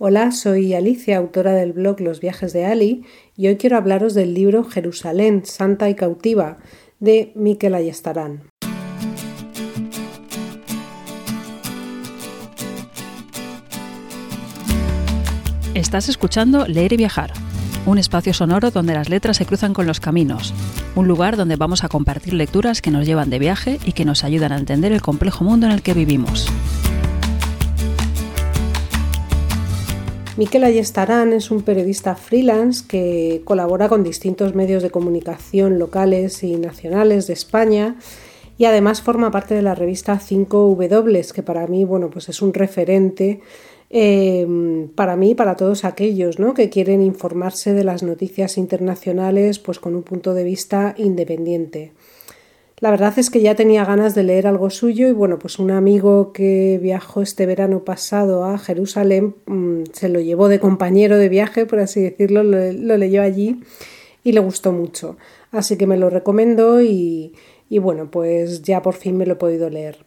Hola, soy Alicia, autora del blog Los viajes de Ali, y hoy quiero hablaros del libro Jerusalén, Santa y Cautiva, de Miquel Ayestarán. Estás escuchando Leer y Viajar, un espacio sonoro donde las letras se cruzan con los caminos, un lugar donde vamos a compartir lecturas que nos llevan de viaje y que nos ayudan a entender el complejo mundo en el que vivimos. Miquel Ayestarán es un periodista freelance que colabora con distintos medios de comunicación locales y nacionales de España y además forma parte de la revista 5W, que para mí bueno, pues es un referente eh, para mí y para todos aquellos ¿no? que quieren informarse de las noticias internacionales pues, con un punto de vista independiente. La verdad es que ya tenía ganas de leer algo suyo y bueno, pues un amigo que viajó este verano pasado a Jerusalén mm, se lo llevó de compañero de viaje, por así decirlo, lo, leyó allí y le gustó mucho. Así que me lo recomendó y, y bueno, pues ya por fin me lo he podido leer.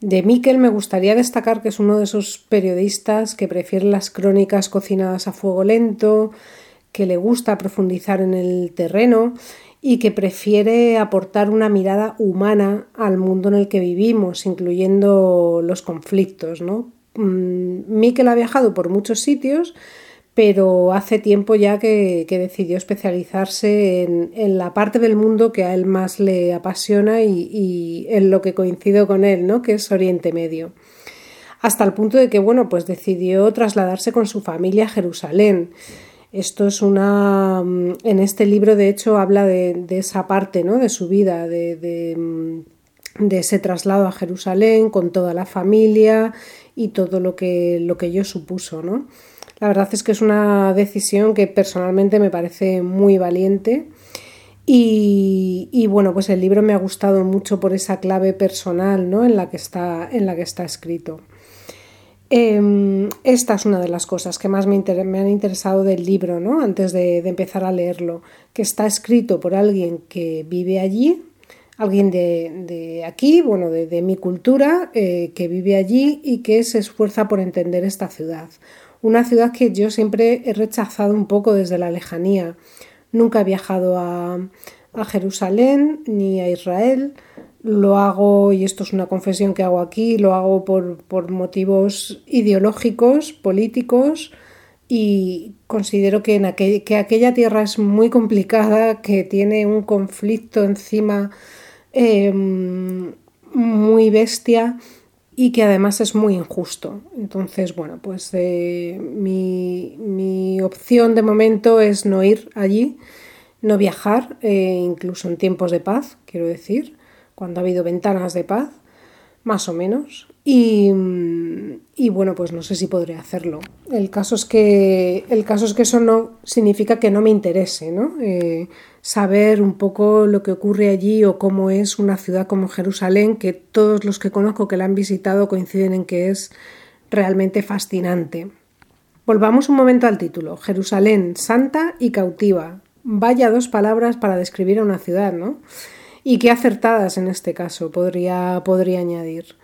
De Miquel me gustaría destacar que es uno de esos periodistas que prefiere las crónicas cocinadas a fuego lento, que le gusta profundizar en el terreno y que prefiere aportar una mirada humana al mundo en el que vivimos, incluyendo los conflictos. ¿no? Mm, Miquel ha viajado por muchos sitios, pero hace tiempo ya que, decidió especializarse en, la parte del mundo que a él más le apasiona y, y, en lo que coincido con él, ¿no? que es Oriente Medio. Hasta el punto de que, bueno, pues decidió trasladarse con su familia a Jerusalén. Esto es una. Mm, en este libro, de hecho, habla de, esa parte ¿no? de su vida, mm, de, ese traslado a Jerusalén con toda la familia y todo lo que, lo que supuso. ¿no? La verdad es que es una decisión que personalmente me parece muy valiente. Y, y, bueno, pues el libro me ha gustado mucho por esa clave personal ¿no? en, la que está, en la que está escrito. Em, esta es una de las cosas que más me, han interesado del libro, ¿no? antes de, empezar a leerlo, que está escrito por alguien que vive allí, alguien de, aquí, bueno, de, mi cultura, eh, que vive allí y que se esfuerza por entender esta ciudad. Una ciudad que yo siempre he rechazado un poco desde la lejanía. Nunca he viajado a, a Jerusalén ni a Israel, lo hago, y esto es una confesión que hago aquí, lo hago por, motivos ideológicos, políticos, y considero que, en aquella tierra es muy complicada, que tiene un conflicto encima em, muy bestia y que además es muy injusto. Entonces, bueno, pues eh, mi, mi, opción de momento es no ir allí, no viajar, eh, incluso en tiempos de paz, quiero decir cuando ha habido ventanas de paz, más o menos. Y, bueno, pues no sé si podré hacerlo. El caso es que, el caso es que eso no significa que no me interese, ¿no? Eh, saber un poco lo que ocurre allí o cómo es una ciudad como Jerusalén, que todos los que conozco que la han visitado coinciden en que es realmente fascinante. Volvamos un momento al título. Jerusalén, santa y cautiva. Vaya dos palabras para describir a una ciudad, ¿no? Y qué acertadas en este caso podría, podría añadir.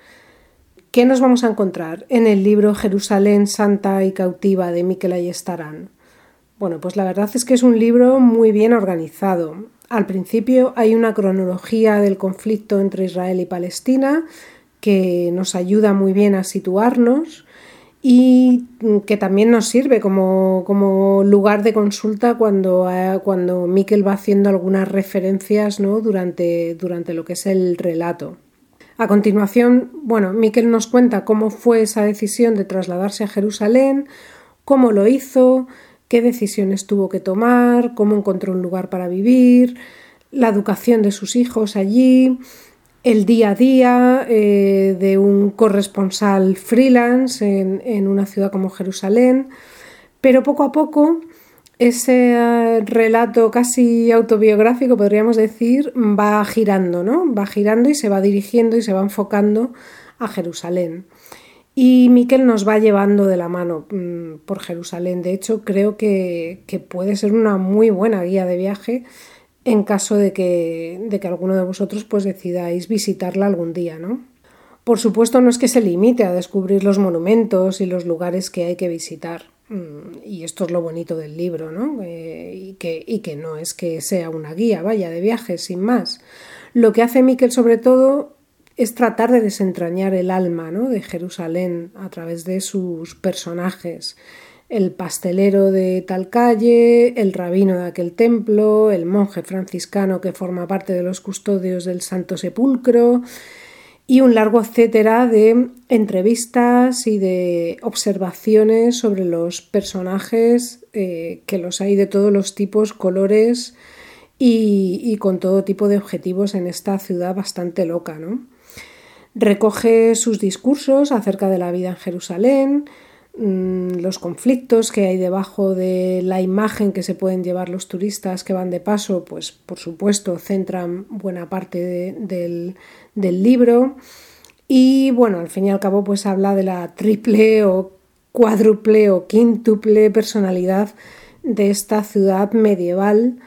¿Qué nos vamos a encontrar en el libro Jerusalén Santa y Cautiva de Miquel Ayestarán? Bueno, pues la verdad es que es un libro muy bien organizado. Al principio hay una cronología del conflicto entre Israel y Palestina que nos ayuda muy bien a situarnos y que también nos sirve como, lugar de consulta cuando, eh, cuando Miquel va haciendo algunas referencias ¿no? durante, durante lo que es el relato. A continuación, bueno, Miquel nos cuenta cómo fue esa decisión de trasladarse a Jerusalén, cómo lo hizo, qué decisiones tuvo que tomar, cómo encontró un lugar para vivir, la educación de sus hijos allí, el día a día eh, de un corresponsal freelance en, una ciudad como Jerusalén, pero poco a poco ese eh, relato casi autobiográfico, podríamos decir, va girando, ¿no? Va girando y se va dirigiendo y se va enfocando a Jerusalén. Y Miquel nos va llevando de la mano mm, por Jerusalén. De hecho, creo que, que puede ser una muy buena guía de viaje en caso de que, de que alguno de vosotros pues decidáis visitarla algún día, ¿no? Por supuesto no es que se limite a descubrir los monumentos y los lugares que hay que visitar. Mm, y esto es lo bonito del libro, ¿no? Eh, y, que, y, que, no es que sea una guía, vaya, de viajes, sin más. Lo que hace Miquel sobre todo es tratar de desentrañar el alma ¿no? de Jerusalén a través de sus personajes. El pastelero de tal calle, el rabino de aquel templo, el monje franciscano que forma parte de los custodios del Santo Sepulcro, y un largo etcétera de entrevistas y de observaciones sobre los personajes, eh, que los hay de todos los tipos, colores y, con todo tipo de objetivos en esta ciudad bastante loca. ¿no? Recoge sus discursos acerca de la vida en Jerusalén, los conflictos que hay debajo de la imagen que se pueden llevar los turistas que van de paso, pues por supuesto centran buena parte del del libro. Y bueno, al fin y al cabo, pues habla de la triple o cuádruple o quíntuple personalidad de esta ciudad medieval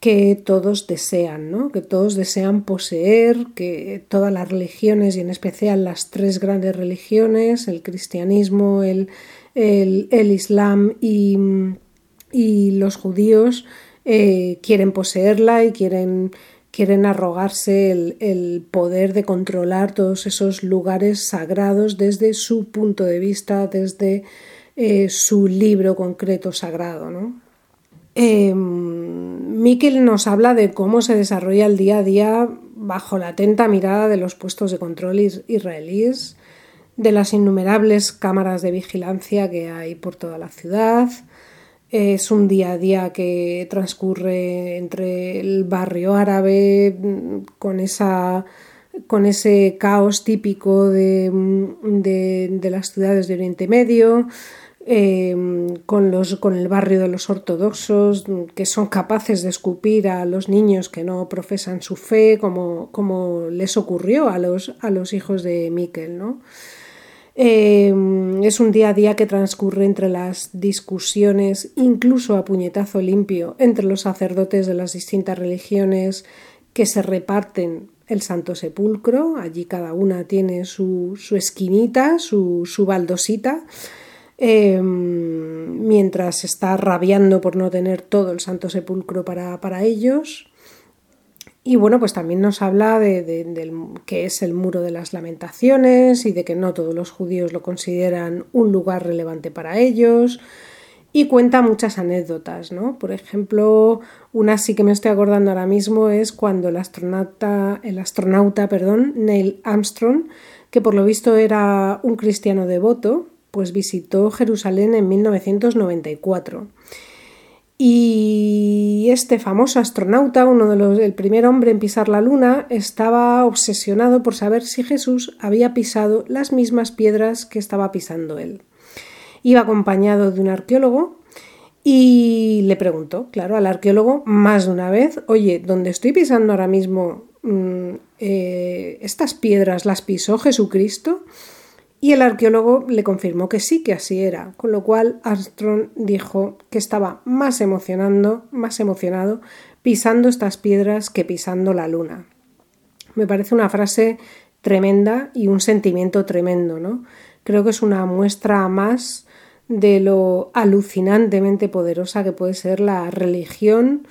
que todos desean, ¿no? que todos desean poseer, que todas las religiones y en especial las tres grandes religiones, el cristianismo, el, el, islam y, y, los judíos, eh, quieren poseerla y quieren quieren arrogarse el, poder de controlar todos esos lugares sagrados desde su punto de vista, desde eh, su libro concreto sagrado. ¿no? Eh, Miquel nos habla de cómo se desarrolla el día a día bajo la atenta mirada de los puestos de control israelíes, de las innumerables cámaras de vigilancia que hay por toda la ciudad, es un día a día que transcurre entre el barrio árabe mm, con, esa, con ese caos típico de, mm, las ciudades de Oriente Medio, em, con, los, con el barrio de los ortodoxos, que son capaces de escupir a los niños que no profesan su fe, como, como les ocurrió a los, a los hijos de Miquel. ¿no? Em, es un día a día que transcurre entre las discusiones, incluso a puñetazo limpio, entre los sacerdotes de las distintas religiones que se reparten el Santo Sepulcro. Allí cada una tiene su, esquinita, su, baldosita. Em, mientras está rabiando por no tener todo el Santo Sepulcro para, para ellos. Y bueno, pues también nos habla de, que es el muro de las lamentaciones y de que no todos los judíos lo consideran un lugar relevante para ellos. Y cuenta muchas anécdotas, ¿no? Por ejemplo, una sí que me estoy acordando ahora mismo es cuando el astronauta, el astronauta perdón, Neil Armstrong, que por lo visto era un cristiano devoto, pues visitó Jerusalén en 1994 y este famoso astronauta, uno de los, el primer hombre en pisar la luna, estaba obsesionado por saber si Jesús había pisado las mismas piedras que estaba pisando él. Iba acompañado de un arqueólogo y le preguntó, claro, al arqueólogo más de una vez, oye, ¿dónde estoy pisando ahora mismo, mm, eh, ¿estas piedras las pisó Jesucristo? Y el arqueólogo le confirmó que sí, que así era, con lo cual Armstrong dijo que estaba más emocionando, más emocionado pisando estas piedras que pisando la luna. Me parece una frase tremenda y un sentimiento tremendo, ¿no? Creo que es una muestra más de lo alucinantemente poderosa que puede ser la religión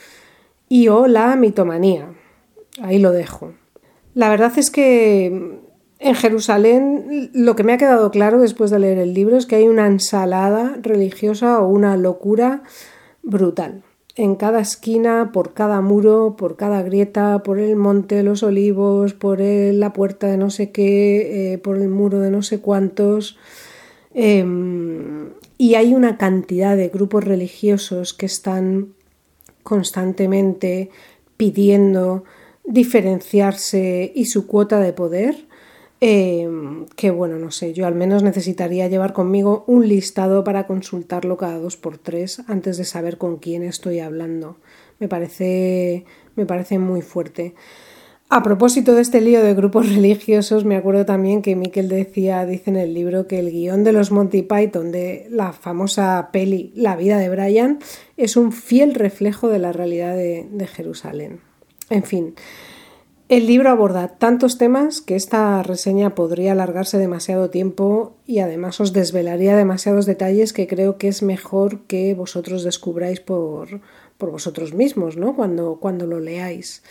y o la mitomanía. Ahí lo dejo. La verdad es que en Jerusalén lo que me ha quedado claro después de leer el libro es que hay una ensalada religiosa o una locura brutal. En cada esquina, por cada muro, por cada grieta, por el monte de los olivos, por la puerta de no sé qué, eh, por el muro de no sé cuántos. Em, y hay una cantidad de grupos religiosos que están constantemente pidiendo diferenciarse y su cuota de poder Em, que bueno, no sé, yo al menos necesitaría llevar conmigo un listado para consultarlo cada dos por tres antes de saber con quién estoy hablando. Me parece, me parece muy fuerte. A propósito de este lío de grupos religiosos, me acuerdo también que Miquel decía, dice en el libro, que el guion de los Monty Python de la famosa peli La vida de Brian es un fiel reflejo de la realidad de, de Jerusalén. En fin, El libro aborda tantos temas que esta reseña podría alargarse demasiado tiempo y además os desvelaría demasiados detalles que creo que es mejor que vosotros descubráis por, por vosotros mismos, ¿no? Cuando, cuando lo leáis.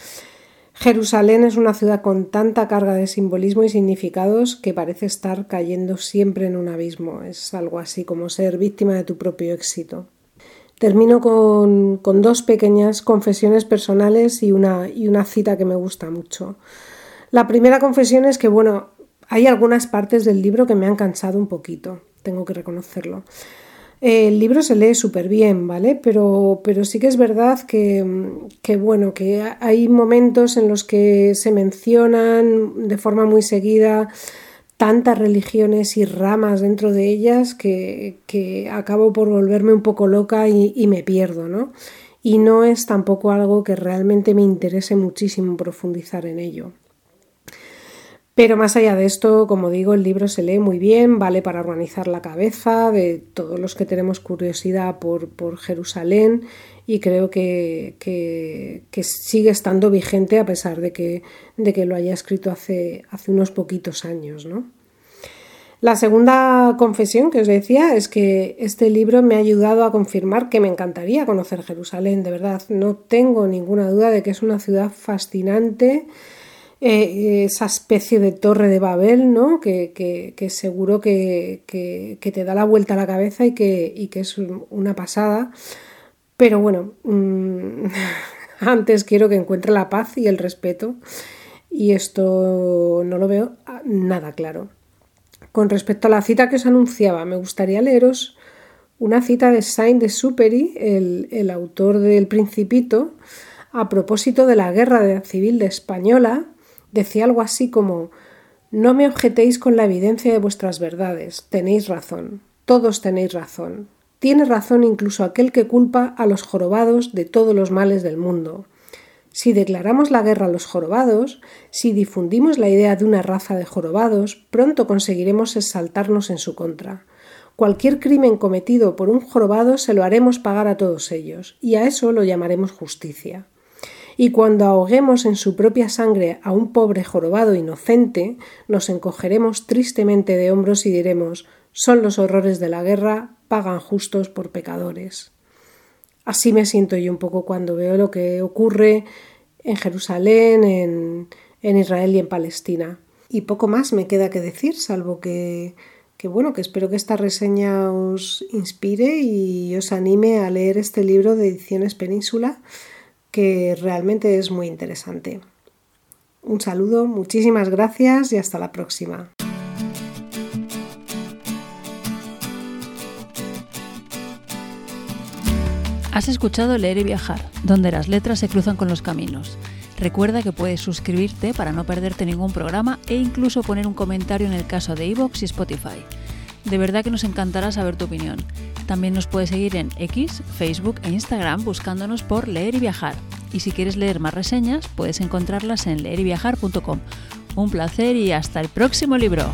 Jerusalén es una ciudad con tanta carga de simbolismo y significados que parece estar cayendo siempre en un abismo. Es algo así como ser víctima de tu propio éxito. Termino con, dos pequeñas confesiones personales y una, y una cita que me gusta mucho. La primera confesión es que, bueno, hay algunas partes del libro que me han cansado un poquito, tengo que reconocerlo. El libro se lee súper bien, ¿vale? Pero, pero, sí que es verdad que, que, bueno, que hay momentos en los que se mencionan de forma muy seguida tantas religiones y ramas dentro de ellas que, que acabo por volverme un poco loca y, y, me pierdo, ¿no? Y no es tampoco algo que realmente me interese muchísimo profundizar en ello. Pero más allá de esto, como digo, el libro se lee muy bien, vale para organizar la cabeza de todos los que tenemos curiosidad por, por Jerusalén y creo que, que, sigue estando vigente a pesar de que, de que lo haya escrito hace, hace unos poquitos años. ¿no? La segunda confesión que os decía es que este libro me ha ayudado a confirmar que me encantaría conocer Jerusalén, de verdad, no tengo ninguna duda de que es una ciudad fascinante eh, esa especie de torre de Babel, ¿no? Que, que, seguro que, que, te da la vuelta a la cabeza y que, y que es una pasada. Pero bueno, mm, antes quiero que encuentre la paz y el respeto y esto no lo veo nada claro. Con respecto a la cita que os anunciaba, me gustaría leeros una cita de Saint-Exupéry, el, el autor del Principito, a propósito de la guerra civil de española, Decía algo así como No me objetéis con la evidencia de vuestras verdades. Tenéis razón. Todos tenéis razón. Tiene razón incluso aquel que culpa a los jorobados de todos los males del mundo. Si declaramos la guerra a los jorobados, si difundimos la idea de una raza de jorobados, pronto conseguiremos exaltarnos en su contra. Cualquier crimen cometido por un jorobado se lo haremos pagar a todos ellos, y a eso lo llamaremos justicia y cuando ahoguemos en su propia sangre a un pobre jorobado inocente, nos encogeremos tristemente de hombros y diremos son los horrores de la guerra, pagan justos por pecadores. Así me siento yo un poco cuando veo lo que ocurre en Jerusalén, en, en Israel y en Palestina. Y poco más me queda que decir, salvo que, que bueno, que espero que esta reseña os inspire y os anime a leer este libro de Ediciones Península que realmente es muy interesante. Un saludo, muchísimas gracias y hasta la próxima. Has escuchado Leer y Viajar, donde las letras se cruzan con los caminos. Recuerda que puedes suscribirte para no perderte ningún programa e incluso poner un comentario en el caso de iVoox y Spotify. De verdad que nos encantará saber tu opinión. También nos puedes seguir en X, Facebook e Instagram buscándonos por Leer y Viajar. Y si quieres leer más reseñas, puedes encontrarlas en leeryviajar.com. Un placer y hasta el próximo libro.